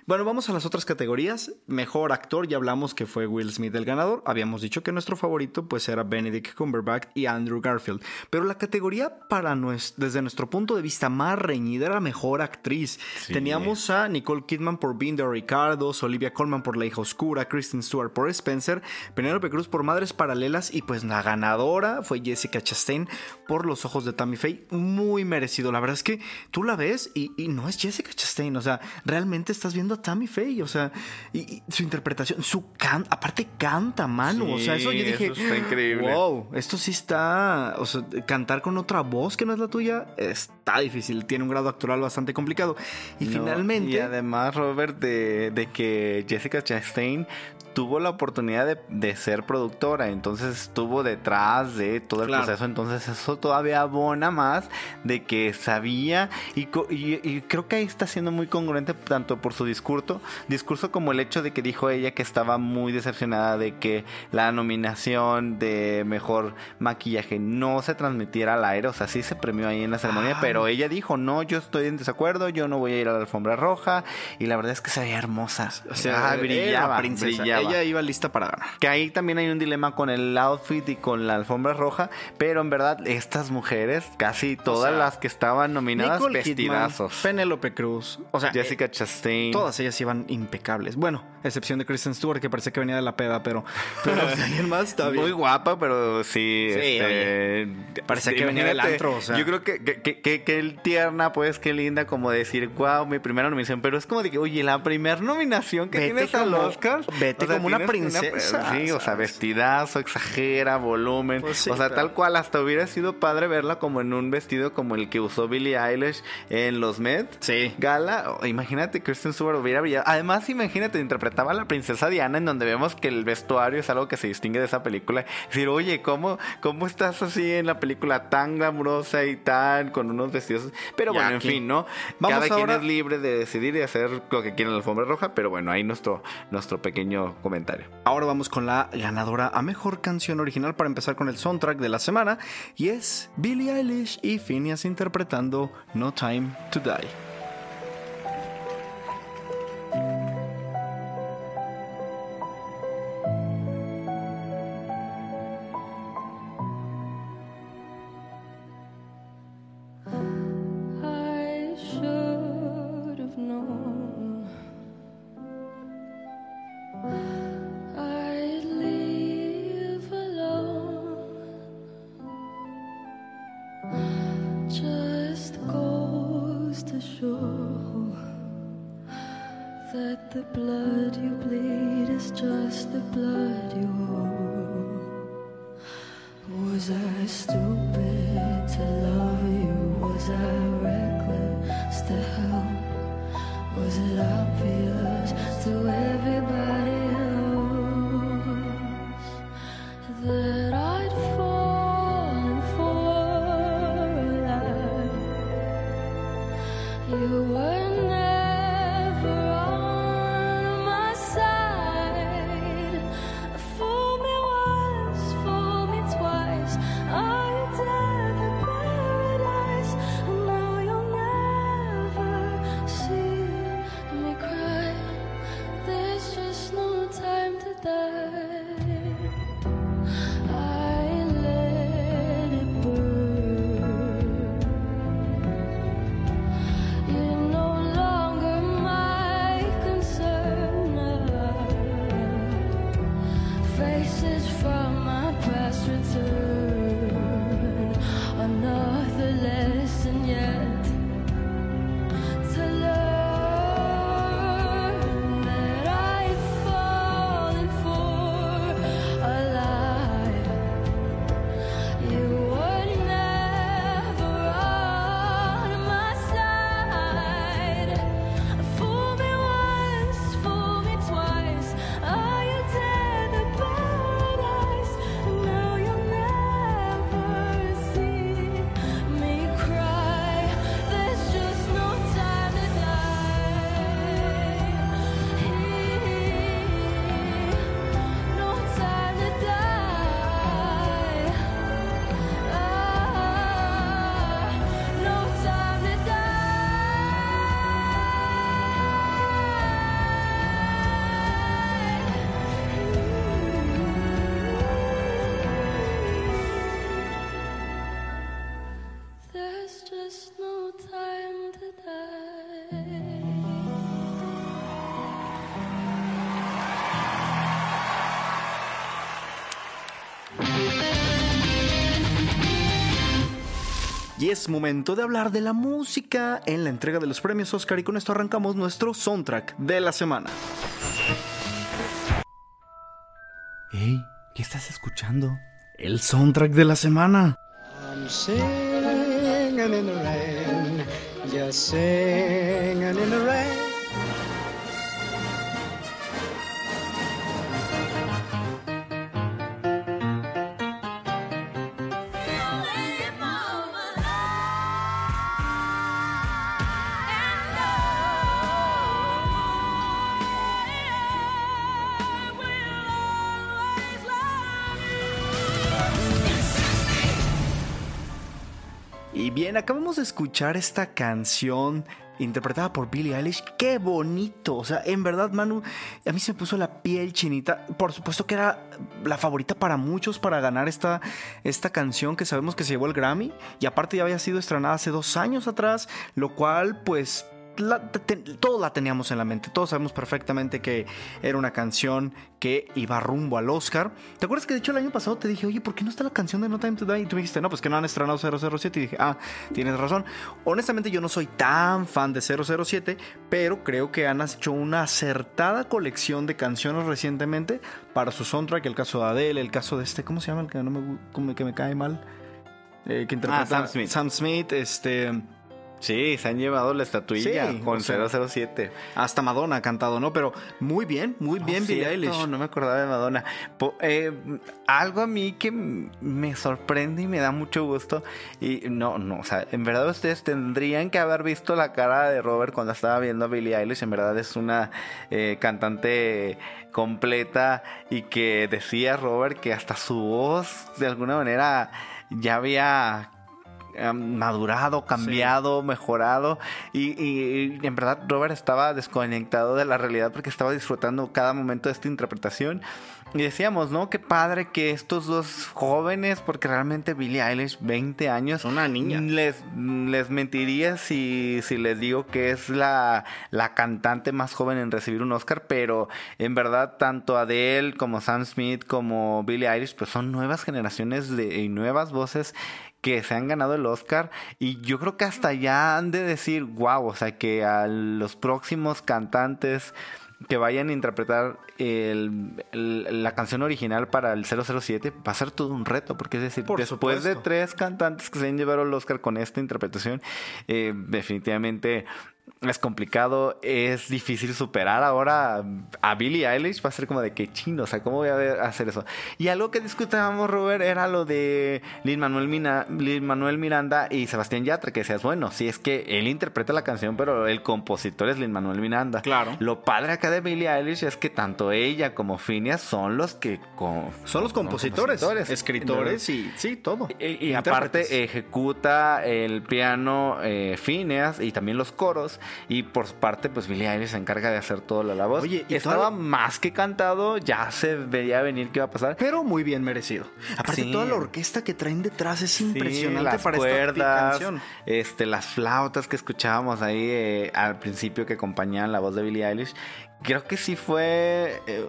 Bueno, vamos a las otras categorías. Mejor actor, ya hablamos que fue Will Smith el ganador. Habíamos dicho que nuestro favorito pues era Benedict Cumberbatch y Andrew Garfield. Pero la categoría para nues- desde nuestro punto de vista más reñida era mejor actriz. Sí. Teníamos a Nicole Kidman por Being de Ricardos, Olivia Colman por La hija oscura, Kristen Stewart por Spencer, Penélope Cruz por Madres Paralelas y pues la ganadora fue Jessica Chastain por Los ojos de Tammy Faye. Muy merecido. La verdad es que tú la ves y, y no es Jessica Chastain. O sea, realmente estás viendo a Tammy Faye. O sea, y, y su interpretación, su can, aparte canta, mano. o sea, eso yo dije, eso está increíble. wow, esto sí está, o sea, cantar con otra voz que no es la tuya está difícil. Tiene un grado actoral bastante complicado. Y No, finalmente... Y además, Robert, de, de que Jessica Chastain tuvo la oportunidad de, de ser productora, entonces estuvo detrás de todo el Claro. proceso, entonces eso todavía abona más de que sabía y, y- y creo que ahí está siendo muy congruente tanto por su discurso, discurso como el hecho de que dijo ella que estaba muy decepcionada de que la nominación de mejor maquillaje no se transmitiera al aire, o sea, sí se premió ahí en la ceremonia, Ah. pero ella dijo, no, yo estoy en desacuerdo, yo no voy a ir a la alfombra roja, y la verdad es que se veía hermosa, O sea, Ah, era brillaba, Ella iba lista para ganar. Que ahí también hay un dilema con el outfit y con la alfombra roja, pero en verdad estas mujeres, casi todas sea, las que estaban nominadas, Nicole Kidman, vestidazos. Penélope Cruz, o sea, Jessica Chastain. Todas ellas iban impecables. Bueno, excepción de Kristen Stewart, que parecía que venía de la peda, pero, pero de ahí en más está bien. Muy guapa, pero sí. Sí, este, que venía del antro, o sea. Yo creo que, que, que, tierna, pues, qué linda, como decir, wow, mi primera nominación. Pero es como de que, oye, la primera nominación que Vete tienes al como- Oscar. Vete sea, como una princesa. sí, o sea, vestidazo, exagera, volumen. Pues sí, o sea, tal cual, hasta hubiera sido padre verla como en un vestido como el que usó Billie Eilish en los Met. Sí. Gala, imagínate Kristen Stewart hubiera brillado. Además, imagínate, interpretaba a la princesa Diana en donde vemos que el vestuario es algo que se distingue de esa película. Decir, oye, ¿cómo, cómo estás así en la película tan glamurosa y tan con unos vestidos? Pero bueno, aquí. en fin, ¿no? Vamos Cada quien es libre de decidir y hacer lo que quiera en la alfombra roja, pero bueno, ahí nuestro, nuestro pequeño comentario. Ahora vamos con la ganadora a mejor canción original para empezar con el soundtrack de la semana y es Billie Eilish y Phineas interpretando No Time to Die. Y es momento de hablar de la música en la entrega de los premios Oscar y con esto arrancamos nuestro soundtrack de la semana. Hey, ¿qué estás escuchando? El soundtrack de la semana. I'm singing in the rain, just singing in the rain. Y bien, acabamos de escuchar esta canción interpretada por Billie Eilish. ¡Qué bonito! O sea, en verdad, Manu, a mí se me puso la piel chinita. Por supuesto que era la favorita para muchos para ganar esta, esta canción que sabemos que se llevó el Grammy. Y aparte ya había sido estrenada hace dos años atrás, lo cual, pues, la- te- todos la teníamos en la mente. Todos sabemos perfectamente que era una canción que iba rumbo al Oscar. ¿Te acuerdas que de hecho el año pasado te dije, oye, ¿por qué no está la canción de No Time to Die? Y tú me dijiste, no, pues que no han estrenado 007. Y dije, ah, tienes razón. Honestamente, yo no soy tan fan de 007, pero creo que han hecho una acertada colección de canciones recientemente para su soundtrack. El caso de Adele, el caso de este, ¿cómo se llama? El que, no me, que me cae mal. Eh, que interpreta Ah, Sam Smith. Sam Smith, este. Sí, se han llevado la estatuilla Sí, con o sea, 007. Hasta Madonna ha cantado, ¿no? Pero muy bien, muy bien, No, Billie Eilish. No me acordaba de Madonna. Po- eh, algo a mí que me sorprende y me da mucho gusto. Y no, no, o sea, en verdad ustedes tendrían que haber visto la cara de Robert cuando estaba viendo a Billie Eilish. En verdad es una eh, cantante completa y que decía Robert que hasta su voz de alguna manera ya había madurado, cambiado, mejorado y, y- y en verdad Robert estaba desconectado de la realidad porque estaba disfrutando cada momento de esta interpretación y decíamos, ¿no? Qué padre que estos dos jóvenes, porque realmente Billie Eilish, 20 años, una niña. Les, les mentiría si, si les digo que es la, la cantante más joven en recibir un Oscar, pero en verdad tanto Adele como Sam Smith como Billie Eilish, pues son nuevas generaciones de, y nuevas voces que se han ganado el Oscar y yo creo que hasta ya han de decir, wow, o sea que a los próximos cantantes que vayan a interpretar el- el- la canción original para el 007 va a ser todo un reto, porque es decir, Por después de tres cantantes que se han llevado el Oscar con esta interpretación, eh, definitivamente es complicado, es difícil superar ahora a Billie Eilish, va a ser como de que chino, o sea, ¿cómo voy a ver- hacer eso? Y algo que discutíamos, Robert, era lo de Lin Manuel, Mina- Lin Manuel Miranda y Sebastián Yatra, que decías, bueno, sí es que él interpreta la canción, pero el compositor es Lin Manuel Miranda. Claro. Lo padre acá de Billie Eilish es que tanto ella como Phineas son los que... co- Son los compositores, compositores. escritores y sí, todo. Y, aparte ejecuta el piano eh, Phineas y también los coros. Y por su parte, pues Billie Eilish se encarga de hacer toda la voz. Oye, y estaba toda- más que cantado, ya se veía venir qué iba a pasar. Pero muy bien merecido. Aparte, Sí. toda la orquesta que traen detrás es Sí, impresionante las para esta cuerdas, canción. este, las flautas que escuchábamos ahí eh, al principio que acompañaban la voz de Billie Eilish. Creo que sí fue. eh,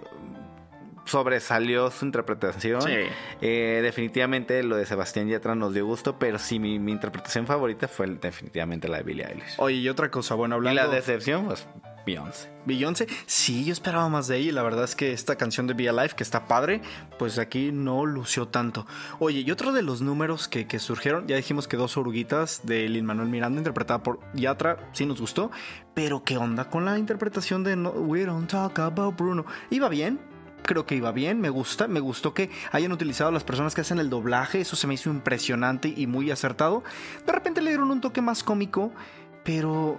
sobresalió su interpretación. Sí. Eh, definitivamente lo de Sebastián Yatra nos dio gusto, pero sí, mi, mi interpretación favorita fue definitivamente la de Billie Eilish. Oye, y otra cosa, bueno, Y hablando... la decepción, pues, Beyoncé. Beyoncé, sí, yo esperaba más de ella y la verdad es que esta canción de Be Alive, que está padre, pues aquí no lució tanto. Oye, y otro de los números que, que surgieron, ya dijimos que dos oruguitas de Lin Manuel Miranda, interpretada por Yatra, sí nos gustó, pero ¿qué onda con la interpretación de no, We Don't Talk About Bruno? Iba bien. Creo que iba bien, me gusta, me gustó que hayan utilizado las personas que hacen el doblaje, eso se me hizo impresionante y muy acertado. De repente le dieron un toque más cómico, pero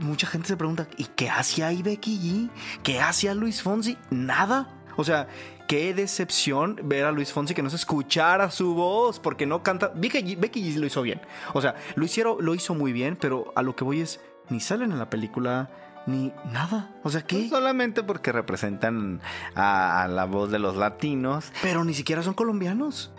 mucha gente se pregunta, ¿y qué hacía ahí Becky G? ¿Qué hacía Luis Fonsi? Nada. O sea, qué decepción ver a Luis Fonsi que no se escuchara su voz, porque no canta. Becky Becky G lo hizo bien. O sea, lo, hicieron, lo hizo muy bien, pero a lo que voy es, ni salen en la película, ni nada. O sea, ¿qué? Pues solamente porque representan a, a la voz de los latinos. Pero ni siquiera son colombianos.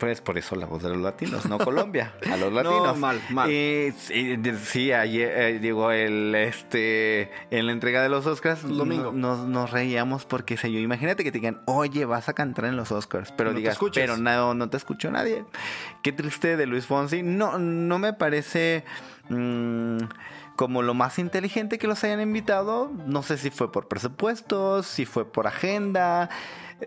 Pues por eso la voz de los latinos, no Colombia, a los latinos. mal, mal. Eh, sí, sí, ayer, eh, digo, el, este, en la entrega de los Oscars, domingo. no- nos, nos reíamos porque se yo, imagínate que te digan, oye, vas a cantar en los Oscars, pero No digas, pero no, no te escuchó nadie. Qué triste de Luis Fonsi. No, no me parece mm, como lo más inteligente que los hayan invitado. No sé si fue por presupuestos, si fue por agenda.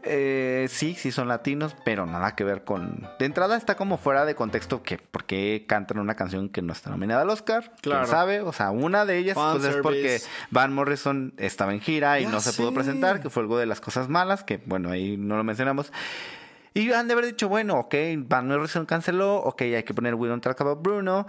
Eh, sí, sí son latinos, pero nada que ver con... De entrada está como fuera de contexto que por qué cantan una canción que no está nominada al Oscar. Claro. ¿Quién sabe? O sea, una de ellas pues, es porque. Van Morrison estaba en gira y Ya no se pudo presentar, que fue algo de las cosas malas, que bueno, ahí no lo mencionamos. Y han de haber dicho, bueno, ok, Van Morrison canceló, ok, hay que poner We Don't Talk About Bruno.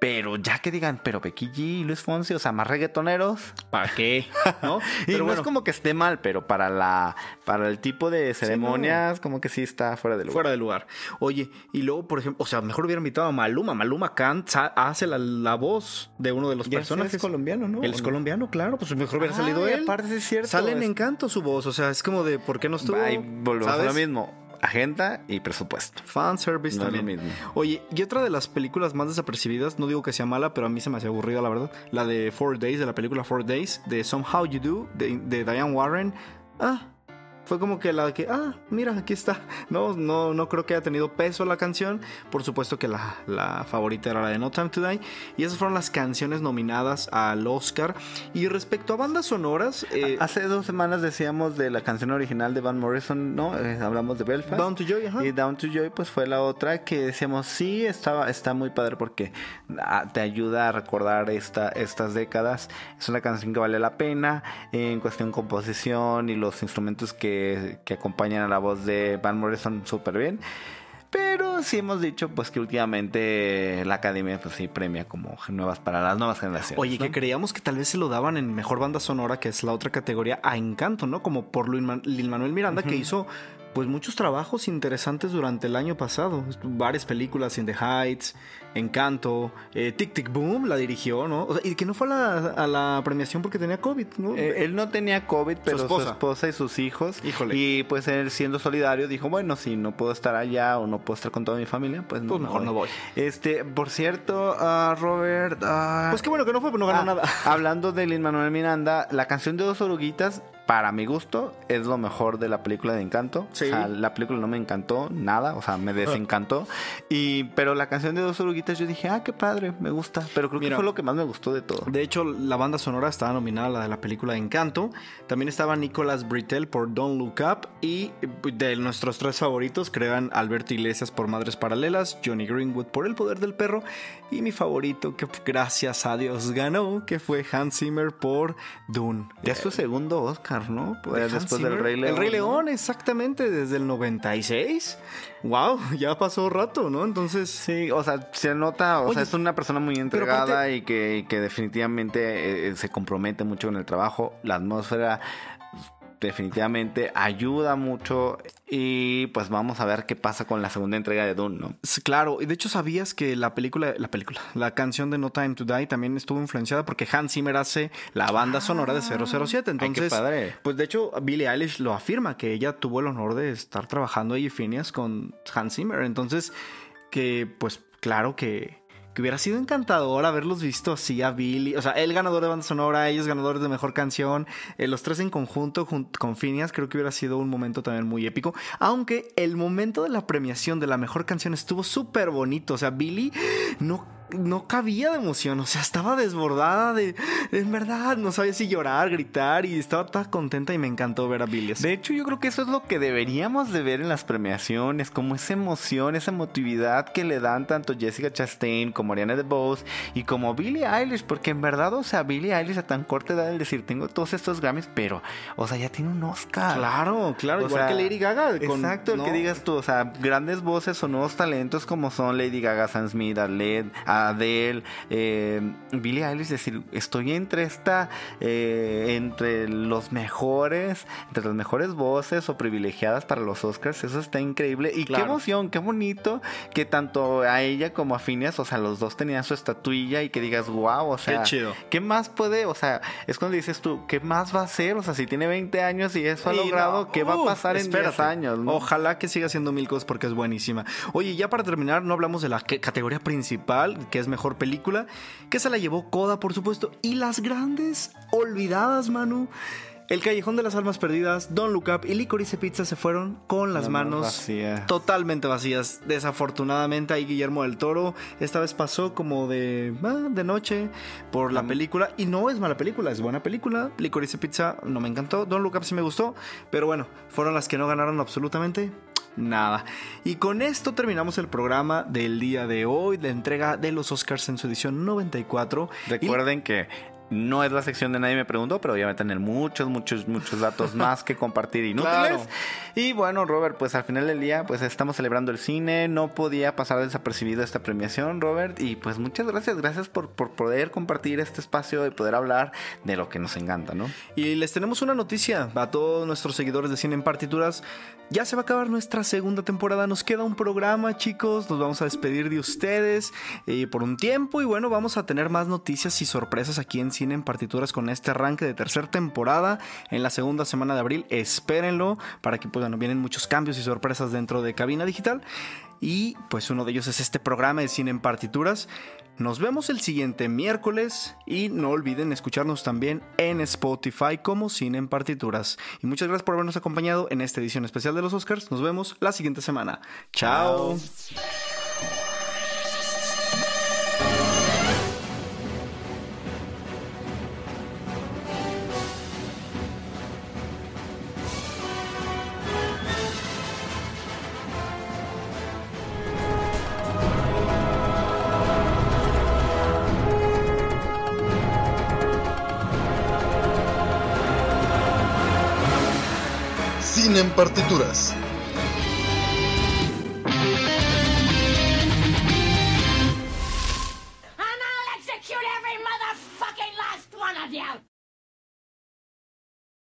Pero ya que digan, pero Becky G y Luis Fonsi, o sea, más reggaetoneros. ¿Para qué? ¿No? Y Pero no bueno, es como que esté mal, pero para la para el tipo de ceremonias, como que sí está fuera de lugar. Fuera de lugar. Oye, y luego, por ejemplo, o sea, mejor hubiera invitado a Maluma. Maluma Khan sa- hace la, la voz de uno de los Y ese personajes. es colombiano, ¿no? Él es colombiano, claro, pues mejor hubiera Ah, salido y él. aparte es cierto, Sale en es- encanto su voz, o sea, es como de, ¿por qué no estuvo? Ahí volvemos a lo mismo. Agenda y presupuesto. Fanservice No también. mismo. Oye, y otra de las películas más desapercibidas, no digo que sea mala, pero a mí se me hacía aburrida, la verdad. La de Four Days, de la película Four Days, de Somehow You Do, de, de Diane Warren. Ah, fue como que la que, ah, mira, aquí está. No, no, no creo que haya tenido peso la canción. Por supuesto que la, la favorita era la de No Time to Die. Y esas fueron las canciones nominadas al Oscar. Y respecto a bandas sonoras, eh, Hace dos semanas decíamos de la canción original de Van Morrison, ¿no? Eh, hablamos de Belfast. Down to Joy, ajá. Y Down to Joy, pues fue la otra que decíamos, sí, estaba, está muy padre porque ah, te ayuda a recordar esta, estas décadas. Es una canción que vale la pena en cuestión composición y los instrumentos que, que acompañan a la voz de Van Morrison súper bien. Pero sí hemos dicho pues que últimamente la academia pues sí premia como nuevas para las nuevas generaciones. Oye, ¿no? que creíamos que tal vez se lo daban en mejor banda sonora, que es la otra categoría, a Encanto, ¿no? Como por Lin Manuel Miranda, que hizo pues muchos trabajos interesantes durante el año pasado. Varias películas, In the Heights, Encanto, eh, Tic Tic Boom la dirigió, ¿no? O sea, y que no fue a la, a la premiación porque tenía COVID, ¿no? Eh, él no tenía COVID, pero su esposa. esposa. y sus hijos. Híjole. Y pues él siendo solidario dijo, bueno, si no puedo estar allá o no puedo estar con toda mi familia, pues, Pues mejor no voy. Este, por cierto, ah, Robert... ah, pues qué bueno que no fue, pero no ganó ah, nada. Hablando de Lin Manuel Miranda, la canción de Dos Oruguitas, para mi gusto, es lo mejor de la película de Encanto. Sí. O sea, la película no me encantó nada, o sea, me desencantó. y, pero la canción de Dos Oruguitas yo dije, ah, qué padre, me gusta. Pero creo Mira. que fue lo que más me gustó de todo. De hecho, la banda sonora estaba nominada a la de la película Encanto. También estaba Nicolas Britell por Don't Look Up. Y de nuestros tres favoritos, crean Alberto Iglesias por Madres Paralelas, Johnny Greenwood por El Poder del Perro. Y mi favorito, que gracias a Dios ganó, que fue Hans Zimmer por Dune. Ya es su segundo Oscar, ¿no? Pues Hans después del. Rey León. El Rey ¿no? León, exactamente, desde el 96. Wow, ya pasó rato, ¿no? Entonces, Sí, o sea, se nota, o Oye, sea, es una persona muy entregada aparte- y que, y que definitivamente eh, se compromete mucho con el trabajo. La atmósfera definitivamente ayuda mucho y pues vamos a ver qué pasa con la segunda entrega de Dune, ¿no? Sí, Claro, y de hecho sabías que la película, la película, la canción de No Time to Die también estuvo influenciada porque Hans Zimmer hace la banda sonora de 007. Entonces, qué padre. pues de hecho Billie Eilish lo afirma que ella tuvo el honor de estar trabajando ahí Phineas con Hans Zimmer. Entonces, que pues claro que que hubiera sido encantador haberlos visto así a Billy, o sea, él ganador de banda sonora, ellos ganadores de mejor canción, eh, los tres en conjunto jun- con Phineas, creo que hubiera sido un momento también muy épico, aunque el momento de la premiación de la mejor canción estuvo súper bonito, o sea, Billy no no cabía de emoción, o sea, estaba desbordada de, en verdad, no sabía si llorar, gritar y estaba toda contenta y me encantó ver a Billy. así. De hecho, yo creo que eso es lo que deberíamos de ver en las premiaciones, como esa emoción, esa emotividad que le dan tanto Jessica Chastain como Ariana DeBose y como Billie Eilish, porque en verdad, o sea, Billie Eilish a tan corta edad, el decir, tengo todos estos Grammys, pero, o sea, ya tiene un Oscar. Claro, claro, O igual sea, que Lady Gaga. con- exacto, el ¿no? que digas tú, o sea, grandes voces o nuevos talentos como son Lady Gaga, Sam Smith, Adele, Adele eh, Billie Eilish, es decir, estoy entre esta, eh, entre los mejores, entre las mejores voces o privilegiadas para los Oscars, eso está increíble y Claro. qué emoción, qué bonito que tanto a ella como a Phineas, o sea, los dos tenían su estatuilla y que digas, wow, o sea, Qué chido. ¿qué más puede, o sea, es cuando dices tú, ¿qué más va a hacer? O sea, si tiene 20 años y eso ha Y logrado, no, ¿qué va a uf, pasar en 10 espérate. años? no? Ojalá que siga haciendo mil cosas porque es buenísima. Oye, ya para terminar, no hablamos de la categoría principal, que es mejor película, que se la llevó Coda, por supuesto, y las grandes olvidadas, Manu. El Callejón de las Almas Perdidas, Don't Look Up y Licorice Pizza se fueron con las manos vacías. totalmente vacías. Desafortunadamente ahí Guillermo del Toro esta vez pasó como de, ah, de noche por la película. Y no es mala película, es buena película. Licorice Pizza no me encantó. Don't Look Up sí me gustó. Pero bueno, fueron las que no ganaron absolutamente nada. Y con esto terminamos el programa del día de hoy, de entrega de los Oscars en su edición 94. Y- Recuerden que no es la sección de nadie me preguntó, pero ya va a tener muchos, muchos, muchos datos más que compartir inútiles. Claro. Y bueno, Robert, pues al final del día, pues estamos celebrando el cine. No podía pasar desapercibida esta premiación, Robert. Y pues muchas gracias, gracias por, por poder compartir este espacio y poder hablar de lo que nos encanta, ¿no? Y les tenemos una noticia a todos nuestros seguidores de Cine en Partituras. Ya se va a acabar nuestra segunda temporada. Nos queda un programa, chicos. Nos vamos a despedir de ustedes eh, por un tiempo. Y bueno, vamos a tener más noticias y sorpresas aquí en Cine Cine en Partituras con este arranque de tercera temporada en la segunda semana de abril. Espérenlo para que pues, bueno, vienen muchos cambios y sorpresas dentro de Cabina Digital. Y pues uno de ellos es este programa de Cine en Partituras. Nos vemos el siguiente miércoles y no olviden escucharnos también en Spotify como Cine en Partituras. Y muchas gracias por habernos acompañado en esta edición especial de los Oscars. Nos vemos la siguiente semana. Chao. Cine